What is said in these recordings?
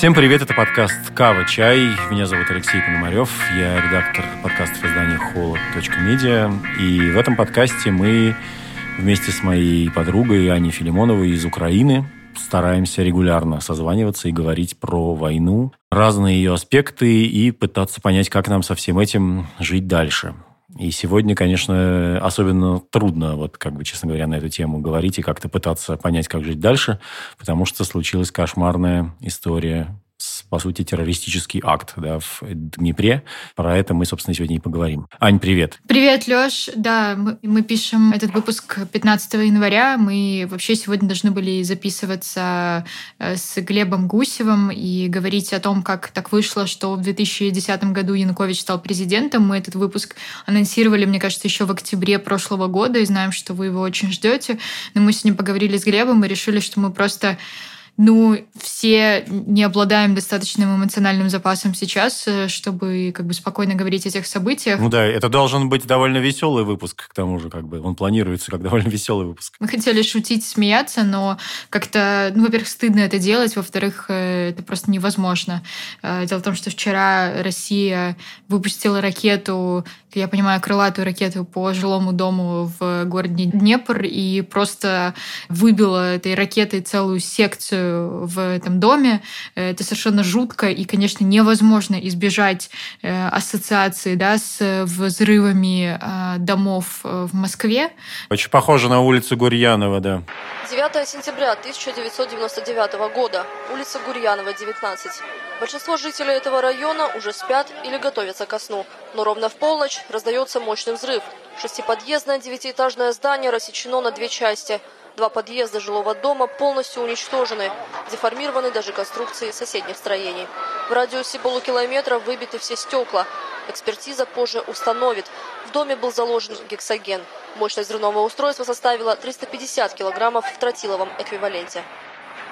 Всем привет, это подкаст «Кава. Чай». Меня зовут Алексей Пономарев, я редактор подкастов издания «Холод.медиа». И в этом подкасте мы вместе с моей подругой Аней Филимоновой из Украины стараемся регулярно созваниваться и говорить про войну, разные ее аспекты и пытаться понять, как нам со всем этим жить дальше. И сегодня, конечно, особенно трудно, вот как бы, честно говоря, на эту тему говорить и как-то пытаться понять, как жить дальше, потому что случилась кошмарная история по сути, террористический акт да, в Днепре. Про это мы, собственно, сегодня и поговорим. Ань, привет. Привет, Лёш. Да, мы, мы пишем этот выпуск 15 января. Мы вообще сегодня должны были записываться э, с Глебом Гусевым и говорить о том, как так вышло, что в 2010 году Янукович стал президентом. Мы этот выпуск анонсировали, мне кажется, еще в октябре прошлого года, и знаем, что вы его очень ждете. Но мы сегодня поговорили с Глебом и решили, что мы просто ну, все не обладаем достаточным эмоциональным запасом сейчас, э, чтобы как бы спокойно говорить о тех событиях. Ну да, это должен быть довольно веселый выпуск, к тому же, как бы он планируется как довольно веселый выпуск. Мы хотели шутить, смеяться, но как-то, ну, во-первых, стыдно это делать, во-вторых, э, это просто невозможно. Э, дело в том, что вчера Россия выпустила ракету, я понимаю, крылатую ракету по жилому дому в городе Днепр и просто выбила этой ракетой целую секцию в этом доме. Это совершенно жутко и, конечно, невозможно избежать э, ассоциации да, с взрывами э, домов э, в Москве. Очень похоже на улицу Гурьянова, да. 9 сентября 1999 года. Улица Гурьянова, 19. Большинство жителей этого района уже спят или готовятся ко сну. Но ровно в полночь раздается мощный взрыв. Шестиподъездное девятиэтажное здание рассечено на две части – Два подъезда жилого дома полностью уничтожены. Деформированы даже конструкции соседних строений. В радиусе полукилометра выбиты все стекла. Экспертиза позже установит. В доме был заложен гексоген. Мощность взрывного устройства составила 350 килограммов в тротиловом эквиваленте.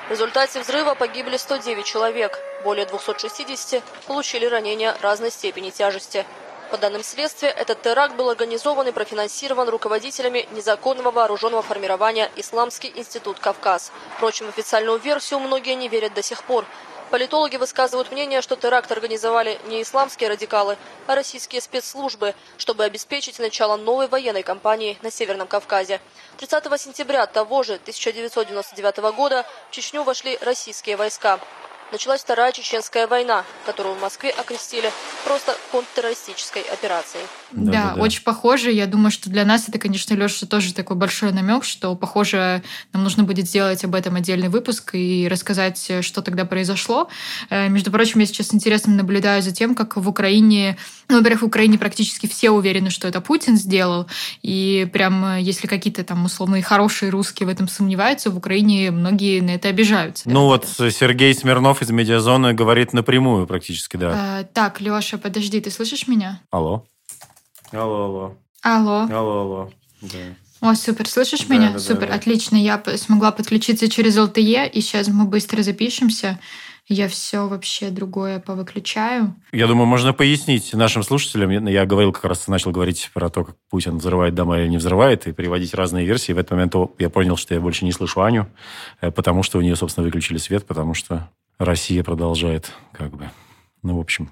В результате взрыва погибли 109 человек. Более 260 получили ранения разной степени тяжести. По данным следствия, этот теракт был организован и профинансирован руководителями незаконного вооруженного формирования «Исламский институт Кавказ». Впрочем, официальную версию многие не верят до сих пор. Политологи высказывают мнение, что теракт организовали не исламские радикалы, а российские спецслужбы, чтобы обеспечить начало новой военной кампании на Северном Кавказе. 30 сентября того же 1999 года в Чечню вошли российские войска началась Вторая Чеченская война, которую в Москве окрестили просто контртеррористической операцией. Да, да, да, очень похоже. Я думаю, что для нас это, конечно, Леша, тоже такой большой намек, что, похоже, нам нужно будет сделать об этом отдельный выпуск и рассказать, что тогда произошло. Э, между прочим, я сейчас интересно наблюдаю за тем, как в Украине, ну, во-первых, в Украине практически все уверены, что это Путин сделал, и прям э, если какие-то там условные хорошие русские в этом сомневаются, в Украине многие на это обижаются. Ну вот Сергей Смирнов из медиазоны говорит напрямую практически, да. А, так, Леша, подожди, ты слышишь меня? Алло. Алло, алло. Алло. Алло, алло. Да. О, супер, слышишь да, меня? Да, супер, да, да. отлично. Я смогла подключиться через LTE, и сейчас мы быстро запишемся я все вообще другое повыключаю. Я думаю, можно пояснить нашим слушателям. Я говорил, как раз начал говорить про то, как Путин взрывает дома или не взрывает, и приводить разные версии. В этот момент я понял, что я больше не слышу Аню, э, потому что у нее, собственно, выключили свет, потому что Россия продолжает как бы... Ну, в общем,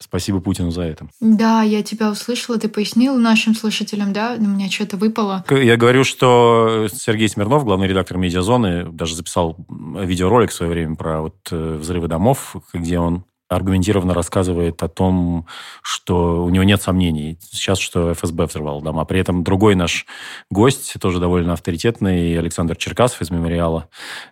Спасибо Путину за это. Да, я тебя услышала, ты пояснил нашим слушателям, да? У меня что-то выпало. Я говорю, что Сергей Смирнов, главный редактор «Медиазоны», даже записал видеоролик в свое время про вот э, взрывы домов, где он аргументированно рассказывает о том, что у него нет сомнений сейчас, что ФСБ взорвал дома. При этом другой наш гость, тоже довольно авторитетный, Александр Черкасов из «Мемориала»,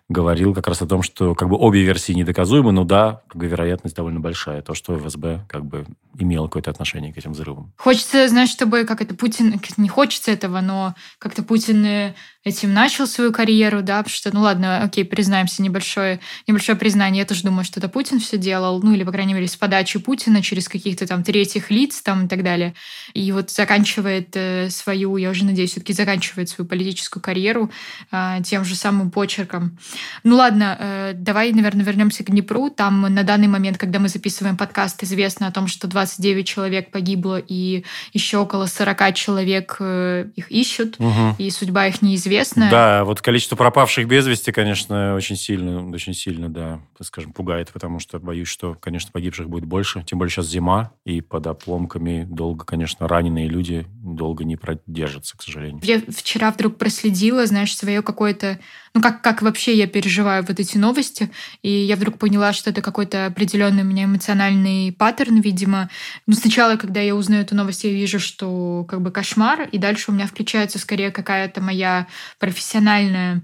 говорил как раз о том, что как бы обе версии недоказуемы, но да, как бы вероятность довольно большая, то, что ФСБ как бы имел какое-то отношение к этим взрывам. Хочется, знаешь, чтобы как это Путин, не хочется этого, но как-то Путин э, этим начал свою карьеру, да, потому что, ну ладно, окей, признаемся, небольшое, небольшое признание, я тоже думаю, что это Путин все делал, ну или, по крайней мере, с подачи Путина через каких-то там третьих лиц там и так далее. И вот заканчивает э, свою, я уже надеюсь, все-таки заканчивает свою политическую карьеру э, тем же самым почерком. Ну ладно, э, давай, наверное, вернемся к Днепру. Там на данный момент, когда мы записываем подкаст, известно о том, что 29 человек погибло и еще около 40 человек э, их ищут, угу. и судьба их неизвестна известная. Да, вот количество пропавших без вести, конечно, очень сильно, очень сильно, да, скажем, пугает, потому что боюсь, что, конечно, погибших будет больше. Тем более сейчас зима, и под опломками долго, конечно, раненые люди долго не продержатся, к сожалению. Я вчера вдруг проследила, знаешь, свое какое-то ну, как, как вообще я переживаю вот эти новости. И я вдруг поняла, что это какой-то определенный у меня эмоциональный паттерн, видимо. Ну, сначала, когда я узнаю эту новость, я вижу, что как бы кошмар, и дальше у меня включается скорее какая-то моя профессиональная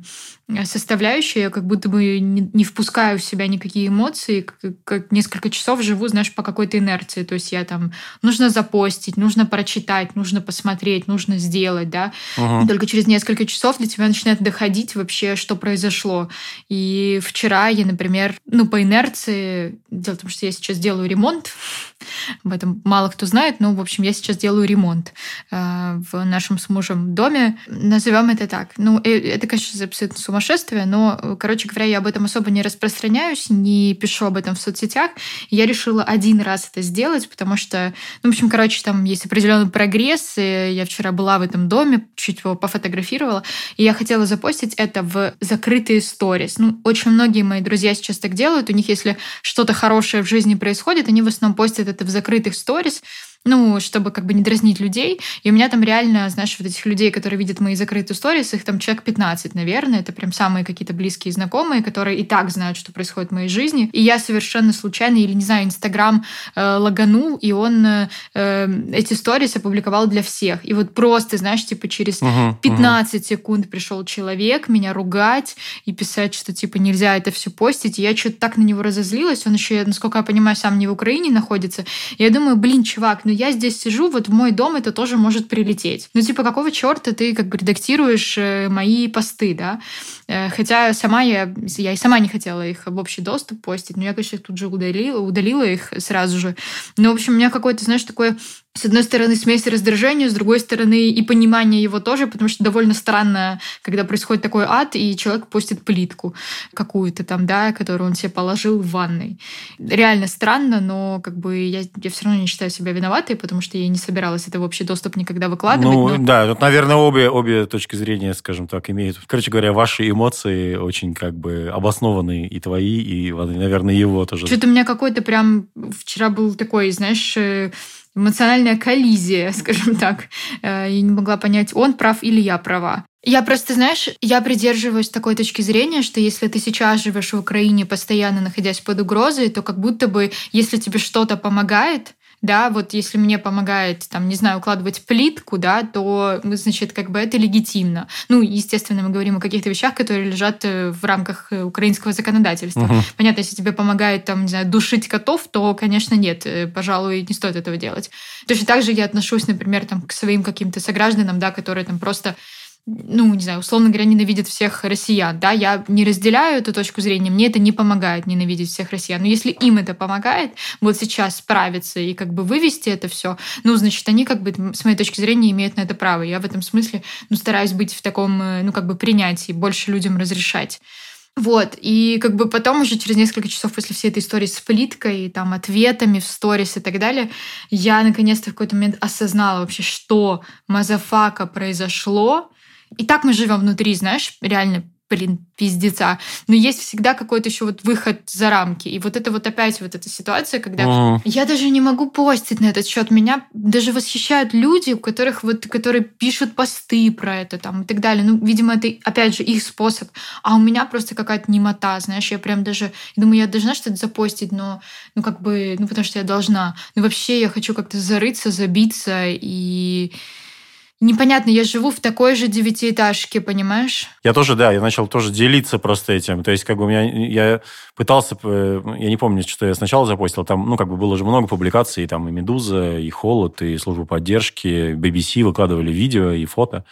составляющая, я как будто бы не, впускаю в себя никакие эмоции, как, несколько часов живу, знаешь, по какой-то инерции. То есть я там нужно запостить, нужно прочитать, нужно посмотреть, нужно сделать, да. Угу. Только через несколько часов для тебя начинает доходить вообще, что произошло. И вчера я, например, ну, по инерции, дело в том, что я сейчас делаю ремонт, об этом мало кто знает, но, в общем, я сейчас делаю ремонт э, в нашем с мужем доме. Назовем это так. Ну, э, это, конечно, абсолютно сумасшествие, но, короче говоря, я об этом особо не распространяюсь, не пишу об этом в соцсетях. Я решила один раз это сделать, потому что, ну, в общем, короче, там есть определенный прогресс. И я вчера была в этом доме, чуть его пофотографировала, и я хотела запостить это в закрытые сторис. Ну, очень многие мои друзья сейчас так делают. У них, если что-то хорошее в жизни происходит, они в основном постят это в закрытых сторис, ну, чтобы как бы не дразнить людей. И у меня там реально, знаешь, вот этих людей, которые видят мои закрытые сторис, их там человек 15, наверное. Это прям самые какие-то близкие знакомые, которые и так знают, что происходит в моей жизни. И я совершенно случайно, или, не знаю, Инстаграм э, лаганул, и он э, э эти сторис опубликовал для всех. И вот просто, знаешь, типа через uh-huh, 15 uh-huh. секунд пришел человек меня ругать и писать, что типа нельзя это все постить. И я что-то так на него разозлилась. Он еще, насколько я понимаю, сам не в Украине находится. И я думаю, блин, чувак, ну я здесь сижу, вот в мой дом это тоже может прилететь. Ну, типа, какого черта ты как бы редактируешь э, мои посты, да? Э, хотя сама я, я и сама не хотела их в общий доступ постить, но я, конечно, тут же удалила, удалила их сразу же. Но, в общем, у меня какое-то, знаешь, такое с одной стороны, смесь раздражения, с другой стороны, и понимание его тоже, потому что довольно странно, когда происходит такой ад, и человек постит плитку какую-то там, да, которую он себе положил в ванной. Реально странно, но как бы я, я все равно не считаю себя виноватой, потому что я не собиралась это в общий доступ никогда выкладывать. Ну, но... да, тут, наверное, обе, обе точки зрения, скажем так, имеют. Короче говоря, ваши эмоции очень как бы обоснованы и твои, и, наверное, его тоже. Что-то у меня какой-то прям вчера был такой, знаешь, э, эмоциональная коллизия, скажем так. Э, я не могла понять, он прав или я права. Я просто, знаешь, я придерживаюсь такой точки зрения, что если ты сейчас живешь в Украине, постоянно находясь под угрозой, то как будто бы, если тебе что-то помогает, да, вот если мне помогает, там, не знаю, укладывать плитку, да, то, значит, как бы это легитимно. Ну, естественно, мы говорим о каких-то вещах, которые лежат э, в рамках э, украинского законодательства. Угу. Понятно, если тебе помогает, там, не знаю, душить котов, то, конечно, нет, э, пожалуй, не стоит этого делать. Точно так же я отношусь, например, там, к своим каким-то согражданам, да, которые там просто ну, не знаю, условно говоря, ненавидят всех россиян, да, я не разделяю эту точку зрения, мне это не помогает ненавидеть всех россиян, но если им это помогает вот сейчас справиться и как бы вывести это все, ну, значит, они как бы, с моей точки зрения, имеют на это право. Я в этом смысле, ну, стараюсь быть в таком, э, ну, как бы принятии, больше людям разрешать. Вот, и как бы потом уже через несколько часов после всей этой истории с плиткой, там, ответами в сторис и так далее, я наконец-то в какой-то момент осознала вообще, что motherfucker произошло, и так мы живем внутри, знаешь, реально блин, пиздеца. Но есть всегда какой-то еще вот выход за рамки. И вот это вот опять вот эта ситуация, когда mm. я даже не могу постить на этот счет. Меня даже восхищают люди, у которых вот, которые пишут посты про это там и так далее. Ну, видимо, это, опять же, их способ. А у меня просто какая-то немота, знаешь, я прям даже думаю, я должна что-то запостить, но, ну, как бы, ну, потому что я должна. Ну, вообще я хочу как-то зарыться, забиться и непонятно, я живу в такой же девятиэтажке, понимаешь? Я тоже, да, я начал тоже делиться просто этим. То есть, как бы у меня, я пытался, э, я не помню, что я сначала запостил, там, ну, как бы было же много публикаций, там и «Медуза», и «Холод», и «Служба поддержки», BBC выкладывали видео и фото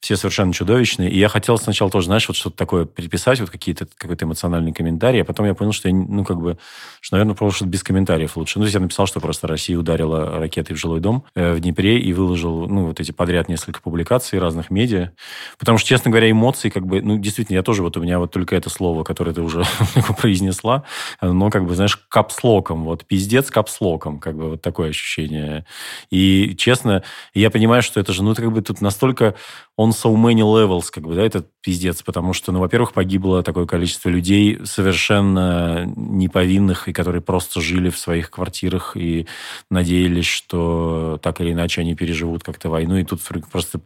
все совершенно чудовищные. И я хотел сначала тоже, знаешь, вот что-то такое переписать, вот какие-то, какой-то эмоциональный комментарий, а потом я понял, что я, ну, как бы, что, наверное, просто без комментариев лучше. Ну, то есть я написал, что просто Россия ударила ракетой в жилой дом э, в Днепре и выложил, ну, вот эти подряд несколько публикаций разных медиа. Потому что, честно говоря, эмоции, как бы, ну, действительно, я тоже, вот у меня вот только это слово, которое ты уже произнесла, но, как бы, знаешь, капслоком, вот, пиздец капслоком, как бы, вот такое ощущение. И, честно, я понимаю, что это же, ну, это как бы тут настолько он so many levels, как бы, да, этот пиздец, потому что, ну, во-первых, погибло такое количество людей совершенно неповинных, и которые просто жили в своих квартирах и надеялись, что так или иначе они переживут как-то войну, и тут просто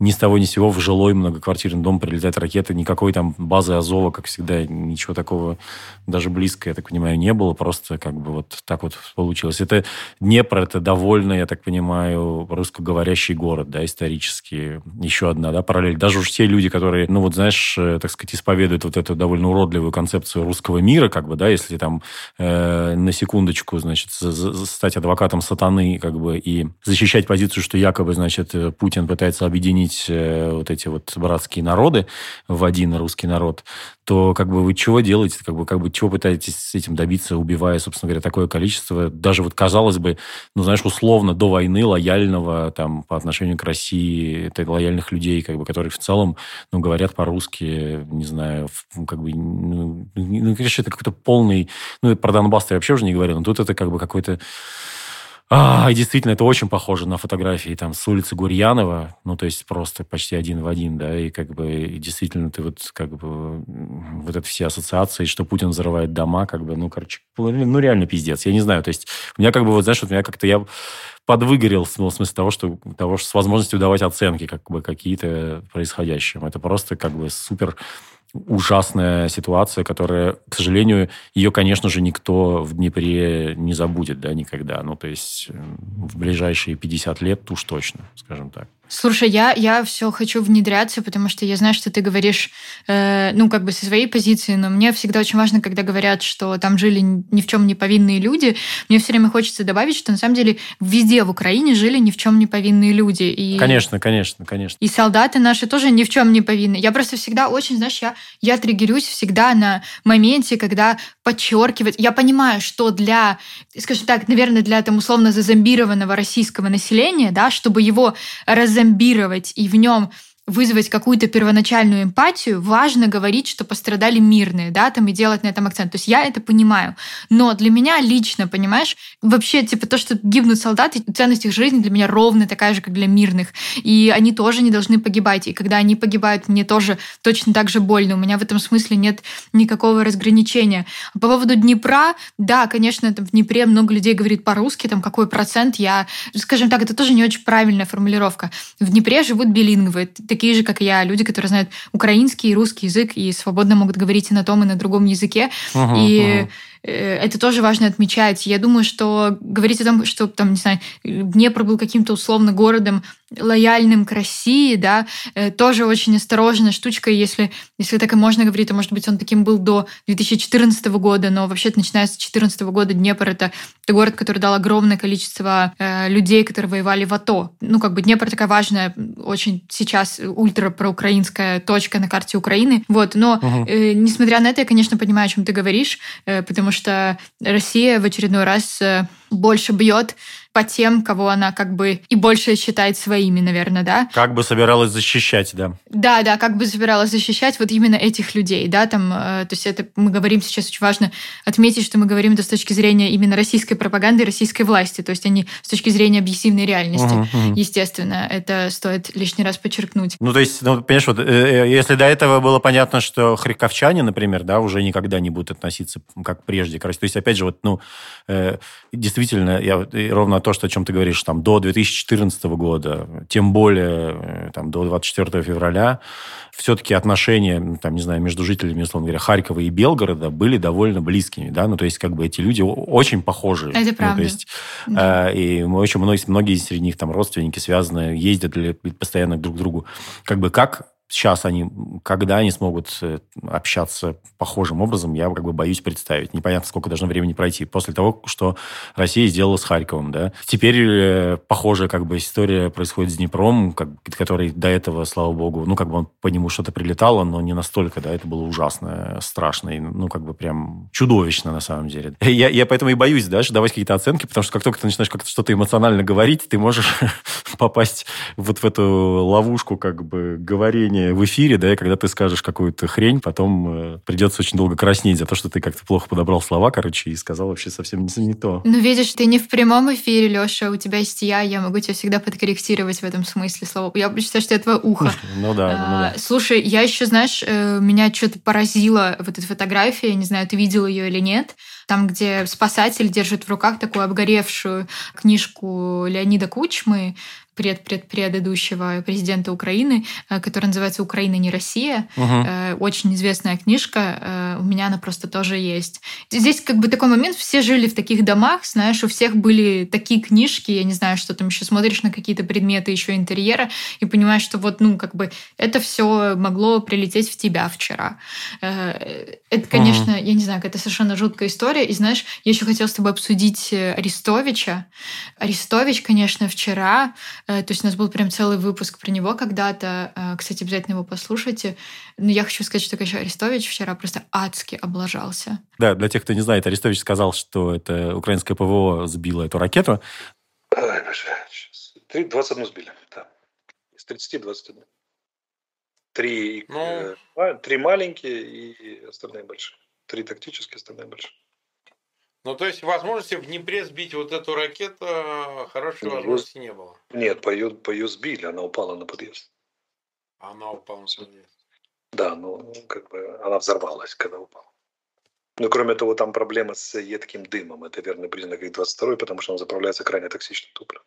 ни с того ни с сего в жилой многоквартирный дом прилетает ракета, никакой там базы Азова, как всегда, ничего такого даже близко, я так понимаю, не было, просто как бы вот так вот получилось. Это Днепр, это довольно, я так понимаю, русскоговорящий город, да, исторически. Еще одна, да, параллель. Даже уж те люди, которые, ну вот знаешь, э, так сказать, исповедуют вот эту довольно уродливую концепцию русского мира, как бы, да, если там э, на секундочку, значит, стать адвокатом сатаны, как бы, и защищать позицию, что якобы, значит, Путин пытается объединить э, вот эти вот братские народы в один русский народ, то как бы вы чего делаете, как бы, как бы чего пытаетесь с этим добиться, убивая, собственно говоря, такое количество, даже вот, казалось бы, ну, знаешь, условно до войны лояльного там по отношению к России, это лояльных людей, как бы, которые в целом, ну, говорят по-русски, не знаю, как бы, ну, ну конечно, это какой-то полный, ну, про Донбасс я вообще уже не говорю, но тут это как бы какой-то а, и действительно, это очень похоже на фотографии там с улицы Гурьянова, ну, то есть просто почти один в один, да, и как бы и действительно ты вот как бы вот это все ассоциации, что Путин взрывает дома, как бы, ну, короче, ну, реально пиздец. Я не знаю, то есть у меня как бы, вот, знаешь, вот у меня как-то я подвыгорел ну, в смысле того, что, того, что с возможностью давать оценки как бы какие-то происходящим. Это просто как бы супер ужасная ситуация, которая, к сожалению, ее, конечно же, никто в Днепре не забудет, да, никогда. Ну, то есть в ближайшие 50 лет уж точно, скажем так. Слушай, я, я все хочу внедряться, потому что я знаю, что ты говоришь, э, ну, как бы со своей позиции, но мне всегда очень важно, когда говорят, что там жили ни в чем не повинные люди, мне все время хочется добавить, что на самом деле везде в Украине жили ни в чем не повинные люди. И, конечно, конечно, конечно. И солдаты наши тоже ни в чем не повинны. Я просто всегда очень, знаешь, я, я триггерюсь всегда на моменте, когда подчеркивать. Я понимаю, что для, скажем так, наверное, для там условно зазомбированного российского населения, да, чтобы его раз зомбировать и в нем вызвать какую-то первоначальную эмпатию, важно говорить, что пострадали мирные, да, там и делать на этом акцент. То есть я это понимаю. Но для меня лично, понимаешь, вообще, типа, то, что гибнут солдаты, ценность их жизни для меня ровно такая же, как для мирных. И они тоже не должны погибать. И когда они погибают, мне тоже точно так же больно. У меня в этом смысле нет никакого разграничения. По поводу Днепра, да, конечно, там в Днепре много людей говорит по-русски, там какой процент, я, скажем так, это тоже не очень правильная формулировка. В Днепре живут билингвы, такие же, как и я, люди, которые знают украинский и русский язык и свободно могут говорить и на том, и на другом языке. Uh-huh, и uh-huh это тоже важно отмечать. Я думаю, что говорить о том, что там, не знаю, Днепр был каким-то условно городом лояльным к России, да, э, тоже очень осторожная штучка. Если, если так и можно говорить, то, может быть, он таким был до 2014 года, но вообще-то, начиная с 2014 года, Днепр — это, это город, который дал огромное количество э, людей, которые воевали в АТО. Ну, как бы Днепр такая важная, очень сейчас ультра проукраинская точка на карте Украины. Вот, но угу. э, несмотря на это, я, конечно, понимаю, о чем ты говоришь, э, потому что Россия в очередной раз э, больше бьет по тем, кого она как бы и больше считает своими, наверное, да. Как бы собиралась защищать, да. Да, да, как бы собиралась защищать вот именно этих людей, да, там, э, то есть это мы говорим сейчас очень важно отметить, что мы говорим это с точки зрения именно российской пропаганды, российской власти, то есть они с точки зрения объективной реальности, угу, угу. естественно, это стоит лишний раз подчеркнуть. Ну, то есть, ну, понимаешь, вот э, э, если до этого было понятно, что харьковчане, например, да, уже никогда не будут относиться как прежде, короче, то есть, опять же, вот, ну, э, действительно, я ровно то, что, о чем ты говоришь, там, до 2014 года, тем более э, там, до 24 февраля, все-таки отношения, там, не знаю, между жителями, условно говоря, Харькова и Белгорода были довольно близкими, да, ну, то есть, как бы эти люди очень похожи. Это правда. Ну, то есть, да. э, и очень многие, многие среди них там родственники связаны, ездят постоянно друг к другу. Как бы как сейчас они, когда они смогут э, общаться похожим образом, я как бы боюсь представить. Непонятно, сколько должно времени пройти. После того, что Россия сделала с Харьковом, да. Теперь э, похожая как бы история происходит с Днепром, как, который до этого, слава богу, ну, как бы он по нему что-то прилетало, но не настолько, да, это было ужасно, страшно, и, ну, как бы прям чудовищно на самом деле. Я, я поэтому и боюсь, да, давать какие-то оценки, потому что как только ты начинаешь как-то что-то эмоционально говорить, ты можешь попасть вот в эту ловушку как бы говорения положение в эфире, да, и когда ты скажешь какую-то хрень, потом э, придется очень долго краснеть за то, что ты как-то плохо подобрал слова, короче, и сказал вообще совсем не, не то. Ну, видишь, ты не в прямом эфире, Леша, у тебя есть я, я могу тебя всегда подкорректировать в этом смысле слова. Я считаю, что это твое ухо. Ну да, ну да. А, слушай, я еще, знаешь, э, меня что-то поразило вот эта фотография, не знаю, ты видел ее или нет, там, где спасатель держит в руках такую обгоревшую книжку Леонида Кучмы пред-пред-предыдущего президента Украины, э, которая называется «Украина не Россия». Угу. Очень известная книжка. Э, у меня она просто тоже есть. Здесь как бы такой момент, все жили в таких домах, знаешь, у всех были такие книжки, я не знаю, что там еще смотришь на какие-то предметы еще интерьера и понимаешь, что вот, ну, как бы это все могло прилететь в тебя вчера. Это, конечно, угу. я не знаю, это совершенно жуткая история. И знаешь, я еще хотела с тобой обсудить Арестовича. Арестович, конечно, вчера то есть у нас был прям целый выпуск про него когда-то. Э, кстати, обязательно его послушайте. Но я хочу сказать, что, конечно, Арестович вчера просто адски облажался. Да, для тех, кто не знает, Арестович сказал, что это украинское ПВО сбило эту ракету. Ой, боже, сейчас. 21 сбили, да. Из 30 21. Три, ну... э, три маленькие и остальные большие. Три тактические, остальные большие. Ну, то есть возможности в Днепре сбить вот эту ракету хорошей ну, возможности не было? Нет, по ее, по ее сбили, она упала на подъезд. Она упала на подъезд? Да, ну, как бы она взорвалась, когда упала. Ну, кроме того, там проблема с едким дымом. Это верный признак их 22 потому что он заправляется крайне токсичным топливом.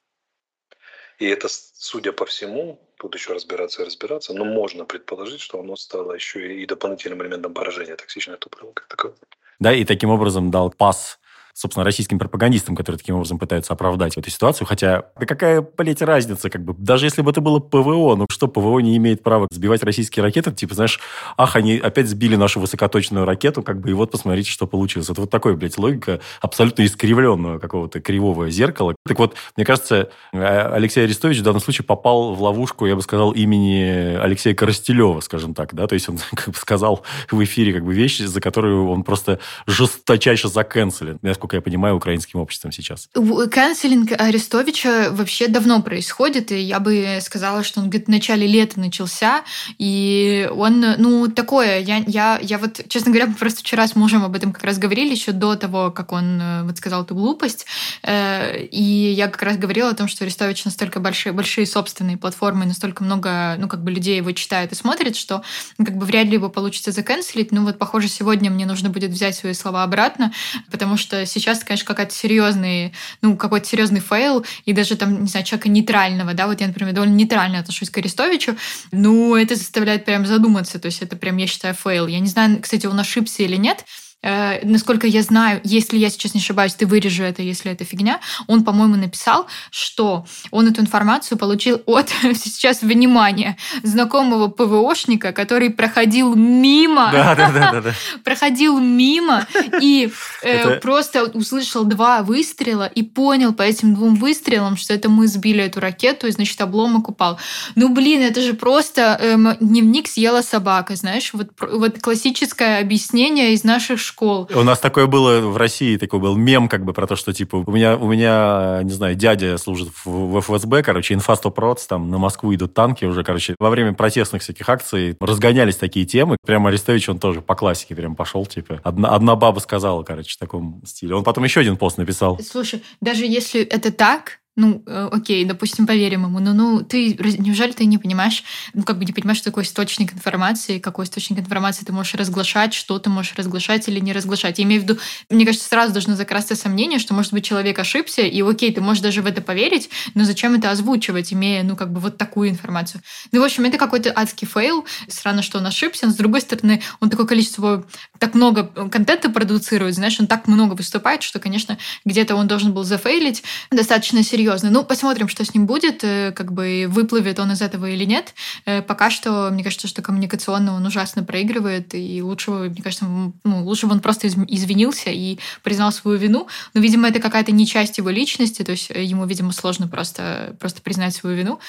И это, судя по всему, тут еще разбираться и разбираться, но можно предположить, что оно стало еще и дополнительным элементом поражения токсичное топливо как таковое. Да, и таким образом дал пас собственно, российским пропагандистам, которые таким образом пытаются оправдать эту ситуацию. Хотя, да какая, блядь, разница, как бы, даже если бы это было ПВО, ну что, ПВО не имеет права сбивать российские ракеты, типа, знаешь, ах, они опять сбили нашу высокоточную ракету, как бы, и вот посмотрите, что получилось. Это вот такой, блядь, логика абсолютно искривленного какого-то кривого зеркала. Так вот, мне кажется, а, Алексей Арестович в данном случае попал в ловушку, я бы сказал, имени Алексея Коростелева, скажем так, да, то есть он как бы сказал в эфире как бы вещи, за которые он просто жесточайше заканцелен, насколько насколько я понимаю, украинским обществом сейчас. Канцелинг Арестовича вообще давно происходит, и я бы сказала, что он где-то в начале лета начался, и он, ну, такое, я, я, я вот, честно говоря, просто вчера с мужем об этом как раз говорили, еще до того, как он э, вот сказал эту глупость, э, и я как раз говорила о том, что Арестович настолько большие, большие собственные платформы, настолько много, ну, как бы людей его читают и смотрят, что ну, как бы вряд ли его получится заканцелить. Ну, вот, похоже, сегодня мне нужно будет взять свои слова обратно, потому что сейчас, конечно, какая-то серьезный, ну, какой-то серьезный фейл, и даже там, не знаю, человека нейтрального, да, вот я, например, довольно нейтрально отношусь к Арестовичу, ну, это заставляет прям задуматься, то есть это прям, я считаю, фейл. Я не знаю, кстати, он ошибся или нет, Э, насколько я знаю, если я сейчас не ошибаюсь, ты вырежу это, если это фигня, он, по-моему, написал, что он эту информацию получил от, сейчас, внимание, знакомого ПВОшника, который проходил мимо, да, да, да, да, проходил мимо и э, просто услышал два выстрела и понял по этим двум выстрелам, что это мы сбили эту ракету, и, значит, обломок упал. Ну, блин, это же просто э, дневник съела собака, знаешь, вот, вот классическое объяснение из наших школ. У нас такое было в России, такой был мем как бы про то, что типа у меня, у меня не знаю, дядя служит в, в ФСБ, короче, инфа 100%, там на Москву идут танки уже, короче, во время протестных всяких акций разгонялись такие темы. Прямо Арестович, он тоже по классике прям пошел, типа. Одна, одна баба сказала, короче, в таком стиле. Он потом еще один пост написал. Слушай, даже если это так, ну, э, окей, допустим, поверим ему, но ну, ты, неужели ты не понимаешь, ну, как бы не понимаешь, что такое источник информации, какой источник информации ты можешь разглашать, что ты можешь разглашать или не разглашать. Я имею в виду, мне кажется, сразу должно закрасться сомнение, что, может быть, человек ошибся, и окей, ты можешь даже в это поверить, но зачем это озвучивать, имея, ну, как бы вот такую информацию. Ну, в общем, это какой-то адский фейл, странно, что он ошибся, но, с другой стороны, он такое количество, так много контента продуцирует, знаешь, он так много выступает, что, конечно, где-то он должен был зафейлить достаточно серьезно, серьезно. Ну, посмотрим, что с ним будет, э, как бы выплывет он из этого или нет. Э, пока что, мне кажется, что коммуникационно он ужасно проигрывает, и лучше, мне кажется, ну, лучше бы он просто извинился и признал свою вину. Но, видимо, это какая-то не часть его личности, то есть э, ему, видимо, сложно просто, просто признать свою вину,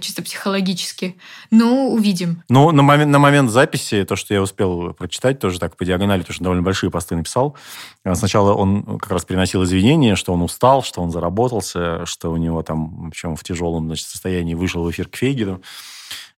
чисто психологически. Ну, увидим. Ну, на момент, на момент записи, то, что я успел прочитать, тоже так по диагонали, потому что довольно большие посты написал. Сначала он как раз приносил извинения, что он устал, что он заработался, что у него там, в общем, в тяжелом значит, состоянии вышел в эфир к Фейгину.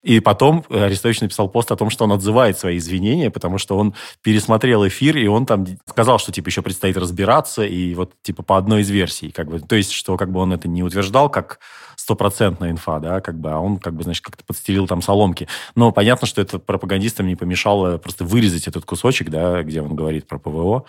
И потом Арестович написал пост о том, что он отзывает свои извинения, потому что он пересмотрел эфир, и он там сказал, что, типа, еще предстоит разбираться, и вот, типа, по одной из версий, как бы, то есть, что, как бы, он это не утверждал, как стопроцентная инфа, да, как бы, а он, как бы, значит, как-то подстелил там соломки. Но понятно, что это пропагандистам не помешало просто вырезать этот кусочек, да, где он говорит про ПВО,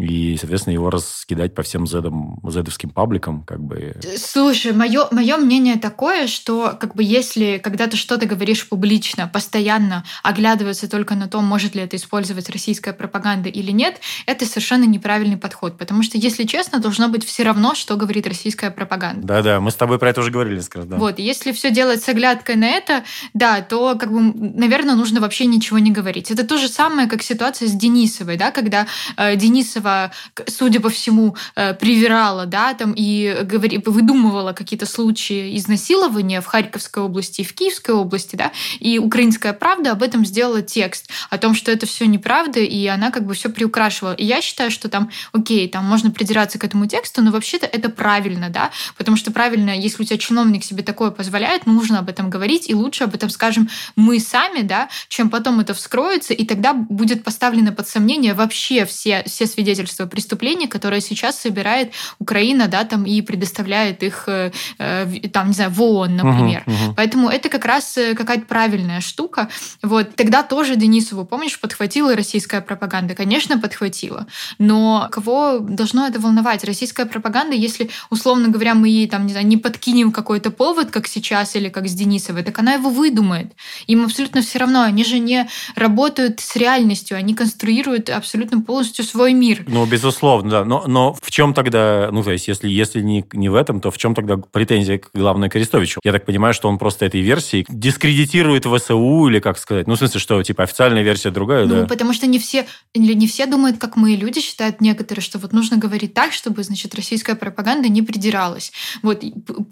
и, соответственно, его раскидать по всем зедам, зедовским пабликам, как бы. Слушай, мое, мое мнение такое, что как бы если когда ты что-то говоришь публично, постоянно оглядываться только на том, может ли это использовать российская пропаганда или нет, это совершенно неправильный подход, потому что, если честно, должно быть все равно, что говорит российская пропаганда. Да-да, мы с тобой про это уже говорили несколько раз, да. Вот, если все делать с оглядкой на это, да, то, как бы, наверное, нужно вообще ничего не говорить. Это то же самое, как ситуация с Денисовой, да, когда э, Денисова Иванова, судя по всему, э, привирала, да, там и говори, выдумывала какие-то случаи изнасилования в Харьковской области и в Киевской области, да, и «Украинская правда» об этом сделала текст, о том, что это все неправда, и она как бы все приукрашивала. И я считаю, что там, окей, там можно придираться к этому тексту, но вообще-то это правильно, да, потому что правильно, если у тебя чиновник себе такое позволяет, нужно об этом говорить, и лучше об этом скажем мы сами, да, чем потом это вскроется, и тогда будет поставлено под сомнение вообще все, все свидетельства свидетельства преступлений, которые сейчас собирает Украина, да, там и предоставляет их, э, э, там, не знаю, в ООН, например. Uh-huh, uh-huh. Поэтому это как раз э, какая-то правильная штука. Вот тогда тоже Денисову, помнишь, подхватила российская пропаганда? Конечно, подхватила. Но кого должно это волновать? Российская пропаганда, если, условно говоря, мы ей, там, не знаю, не подкинем какой-то повод, как сейчас, или как с Денисовой, так она его выдумает. Им абсолютно все равно. Они же не работают с реальностью, они конструируют абсолютно полностью свой мир. Ну, безусловно, да. Но, но в чем тогда, ну, то есть, если, если не, не в этом, то в чем тогда претензия к главной к Арестовичу? Я так понимаю, что он просто этой версией дискредитирует ВСУ или как сказать? Ну, в смысле, что, типа, официальная версия другая, ну, да? потому что не все, не все думают, как мы. Люди считают некоторые, что вот нужно говорить так, чтобы, значит, российская пропаганда не придиралась. Вот.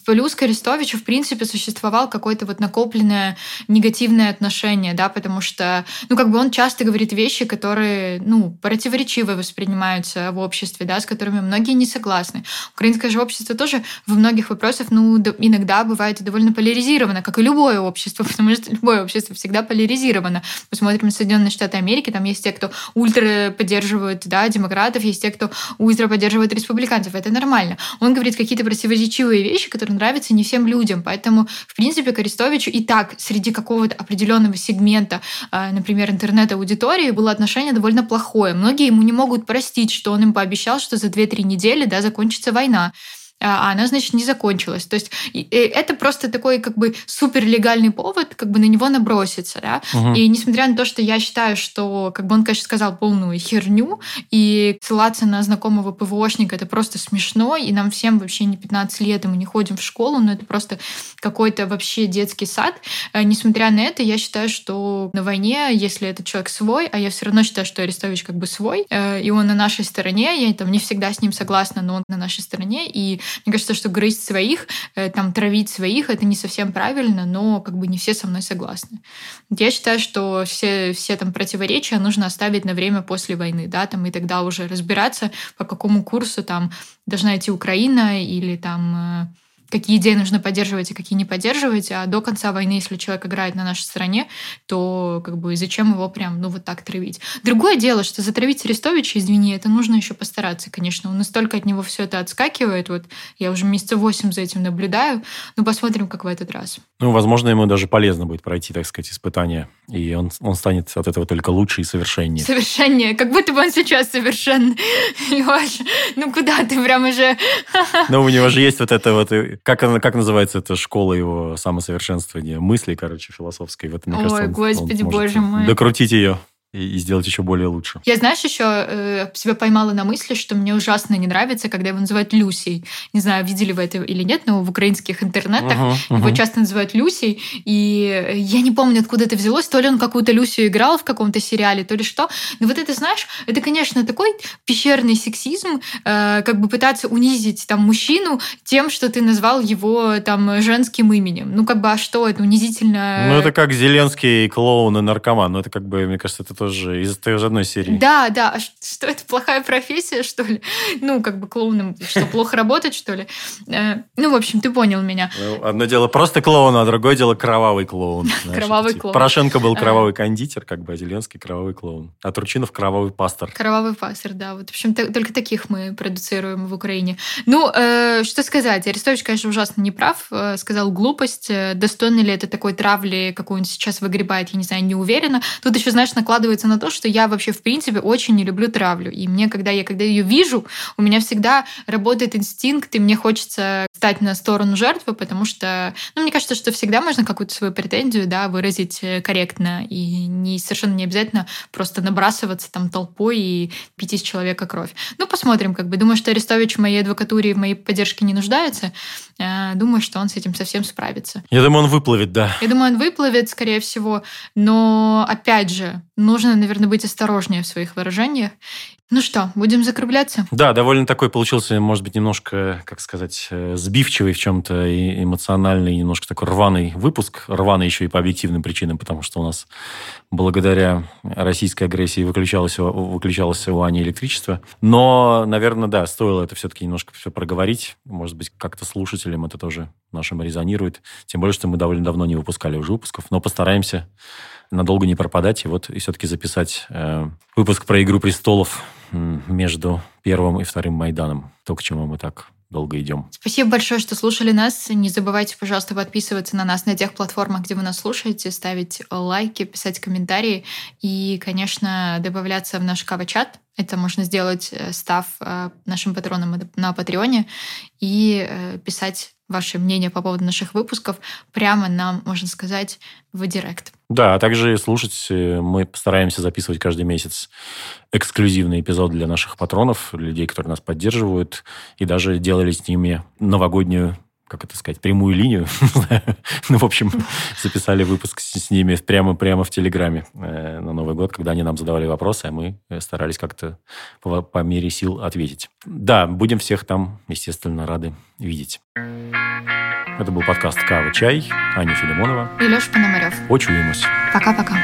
Плюс к Арестовичу, в принципе, существовал какое-то вот накопленное негативное отношение, да, потому что, ну, как бы он часто говорит вещи, которые, ну, противоречиво воспринимают воспринимаются в обществе, да, с которыми многие не согласны. Украинское же общество тоже во многих вопросах, ну, иногда бывает довольно поляризировано, как и любое общество, потому что любое общество всегда поляризировано. Посмотрим Соединенные Штаты Америки, там есть те, кто ультра поддерживают, да, демократов, есть те, кто ультра поддерживает республиканцев. Это нормально. Он говорит какие-то противоречивые вещи, которые нравятся не всем людям. Поэтому, в принципе, Арестовичу и так среди какого-то определенного сегмента, а, например, интернет-аудитории, было отношение довольно плохое. Многие ему не могут простить простить, что он им пообещал, что за 2-3 недели да, закончится война. А, а она, значит, не закончилась. То есть это просто такой как бы суперлегальный повод как бы на него наброситься, да. Угу. И несмотря на то, что я считаю, что как бы он, конечно, сказал полную херню, и ссылаться на знакомого ПВОшника это просто смешно, и нам всем вообще не 15 лет, и мы не ходим в школу, но это просто какой-то вообще детский сад. Э, несмотря на это, я считаю, что на войне, если этот человек свой, а я все равно считаю, что Арестович как бы свой, э, и он на нашей стороне, я там не всегда с ним согласна, но он на нашей стороне, и мне кажется, что грызть своих, э, там, травить своих, это не совсем правильно, но как бы не все со мной согласны. Я считаю, что все, все там противоречия нужно оставить на время после войны, да, там, и тогда уже разбираться, по какому курсу там должна идти Украина или там э, какие идеи нужно поддерживать и какие не поддерживать, а до конца войны, если человек играет на нашей стороне, то как бы зачем его прям, ну, вот так травить? Другое дело, что затравить Арестовича, извини, это нужно еще постараться, конечно. Он настолько от него все это отскакивает, вот я уже месяца восемь за этим наблюдаю, но посмотрим, как в этот раз. Ну, возможно, ему даже полезно будет пройти, так сказать, испытание, и он, он станет от этого только лучше и совершеннее. Совершеннее, как будто бы он сейчас совершенный. Ну, куда ты прям уже... Ну, у него же есть вот это вот как, она, как называется эта школа его самосовершенствования? Мысли, короче, философской. В этом, мне Ой, кажется, он, господи, он боже мой. Докрутить ее и, и сделать еще более лучше. Я, знаешь, еще э, себя поймала на мысли, что мне ужасно не нравится, когда его называют Люсей. Не знаю, видели вы это или нет, но в украинских интернетах uh-huh, uh-huh. его часто называют Люсей. И я не помню, откуда это взялось. То ли он какую-то Люсию играл в каком-то сериале, то ли что. Но вот это, знаешь, это, конечно, такой пещерный сексизм, э, как бы пытаться унизить там мужчину тем, что ты назвал его там женским именем. Ну, как бы, а что, это унизительно? Ну, это как Зеленский клоун и наркоман. Ну, это как бы, мне кажется, это тоже из той же одной серии. Да, да. А что это плохая профессия, что ли? Ну, как бы клоуном, что плохо работать, что ли? Э, ну, в общем, ты понял меня. Ну, одно дело просто клоун, а другое дело кровавый клоун. Кровавый клоун. Порошенко был кровавый кондитер, как бы, а Зеленский кровавый клоун. А Турчинов кровавый пастор. Кровавый пастор, да. Вот, в общем, только таких мы продуцируем в Украине. Ну, э, что сказать? Арестович, конечно, ужасно неправ. Э, сказал глупость. Достойно ли это такой травли, какую он сейчас выгребает, я не знаю, не уверена. Тут еще, знаешь, накладывается на то, что я вообще, в принципе, очень не люблю травлю. И мне, когда я когда ее вижу, у меня всегда работает инстинкт, и мне хочется стать на сторону жертвы, потому что, ну, мне кажется, что всегда можно какую-то свою претензию, да, выразить э, корректно, и не, совершенно не обязательно просто набрасываться там толпой и пить из человека кровь. Ну, посмотрим, как бы. Думаю, что Арестович в моей адвокатуре и в моей поддержке не нуждается. Э, думаю, что он с этим совсем справится. Я думаю, он выплывет, да. Я думаю, он выплывет, скорее всего. Но, опять же, нужно, наверное, быть осторожнее в своих выражениях. Ну что, будем закругляться? Да, довольно такой получился, может быть, немножко, как сказать, э, сбивчивый в чем-то и эмоциональный, немножко такой рваный выпуск. Рваный еще и по объективным причинам, потому что у нас благодаря российской агрессии выключалось, выключалось у Ани электричество. Но, наверное, да, стоило это все-таки немножко все проговорить. Может быть, как-то слушателям это тоже нашим резонирует. Тем более, что мы довольно давно не выпускали уже выпусков. Но постараемся надолго не пропадать и вот и все-таки записать э, выпуск про «Игру престолов» между первым и вторым Майданом. То, к чему мы так долго идем. Спасибо большое, что слушали нас. Не забывайте, пожалуйста, подписываться на нас на тех платформах, где вы нас слушаете, ставить лайки, писать комментарии и, конечно, добавляться в наш кава-чат. Это можно сделать, э, став э, нашим патроном на Патреоне и э, писать ваше мнение по поводу наших выпусков прямо нам, можно сказать, в директ. Да, а также слушать мы постараемся записывать каждый месяц эксклюзивный эпизод для наших патронов, людей, которые нас поддерживают, и даже делали с ними новогоднюю как это сказать, прямую линию. ну, в общем, записали выпуск с, с ними прямо, прямо в Телеграме э, на Новый год, когда они нам задавали вопросы, а мы э, старались как-то по, по мере сил ответить. Да, будем всех там, естественно, рады видеть. Это был подкаст «Кава. Чай». Аня Филимонова. И Леша Пономарев. Почуемся. Пока-пока.